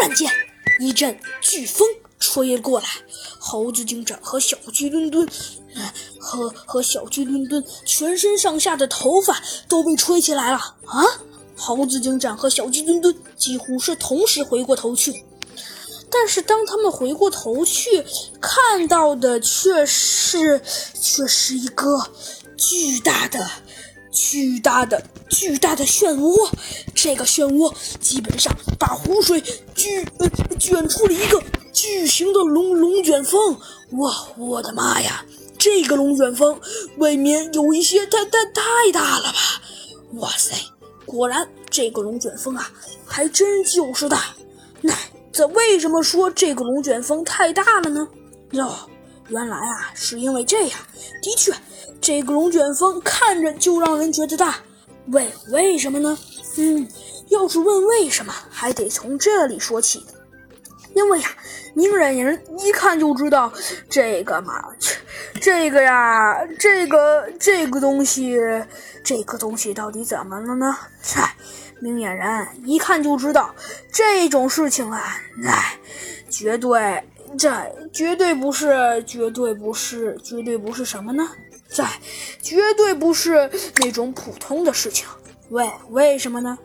突然间，一阵飓风吹了过来，猴子警长和小鸡墩墩，和和小鸡墩墩全身上下的头发都被吹起来了啊！猴子警长和小鸡墩墩几乎是同时回过头去，但是当他们回过头去，看到的却是却是一个巨大的。巨大的、巨大的漩涡，这个漩涡基本上把湖水巨呃卷出了一个巨型的龙龙卷风。哇，我的妈呀！这个龙卷风未免有一些太太太大了吧？哇塞，果然这个龙卷风啊，还真就是大。那这为什么说这个龙卷风太大了呢？哟。原来啊，是因为这样。的确，这个龙卷风看着就让人觉得大。为为什么呢？嗯，要是问为什么，还得从这里说起。因为呀，明眼人一看就知道这个嘛，这个呀，这个这个东西，这个东西到底怎么了呢？嗨，明眼人一看就知道这种事情啊，哎，绝对。这绝对不是，绝对不是，绝对不是什么呢？在绝对不是那种普通的事情。喂，为什么呢？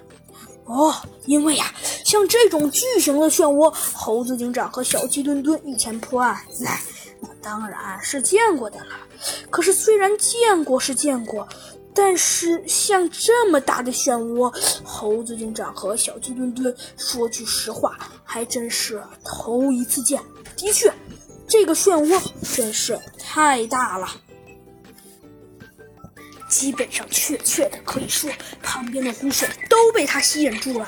哦，因为呀，像这种巨型的漩涡，猴子警长和小鸡墩墩以前破案，那那当然是见过的了。可是虽然见过是见过，但是像这么大的漩涡，猴子警长和小鸡墩墩说句实话，还真是头一次见。的确，这个漩涡真是太大了，基本上确切的可以说，旁边的湖水都被它吸引住了。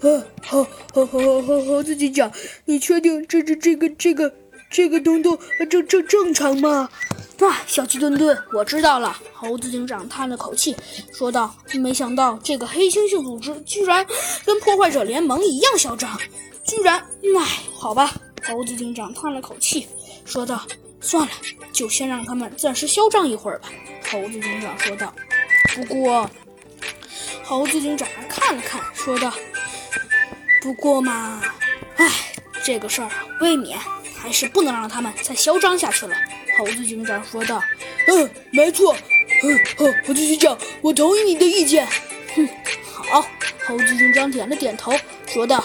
呃，好，好，好，好，好，猴子警长，你确定这这这个这个这个东东正正正常吗？啊，小鸡墩墩，我知道了。猴子警长叹了口气，说道：“没想到这个黑猩猩组织居然跟破坏者联盟一样嚣张，居然……唉，好吧。”猴子警长叹了口气，说道：“算了，就先让他们暂时嚣张一会儿吧。”猴子警长说道。不过，猴子警长看了看，说道：“不过嘛，唉，这个事儿未免还是不能让他们再嚣张下去了。”猴子警长说道：“嗯，没错。嗯，好，猴子警长，我同意你的意见。”哼，好。猴子警长点了点头，说道。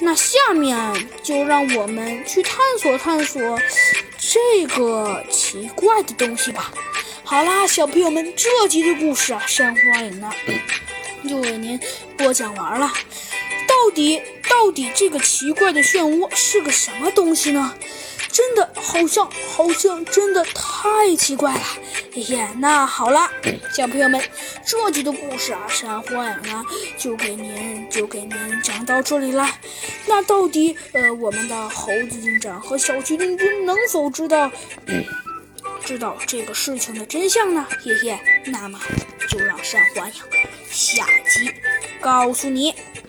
那下面就让我们去探索探索这个奇怪的东西吧。好啦，小朋友们，这集的故事啊，山花影呢就为您播讲完了。到底到底这个奇怪的漩涡是个什么东西呢？真的好像好像真的太奇怪了，嘿嘿。那好了，小朋友们，这集的故事啊，山花影呢就给您就给您讲到这里了。那到底呃，我们的猴子警长和小鸡墩墩能否知道知道这个事情的真相呢？嘿嘿，那么就让山花影下集告诉你。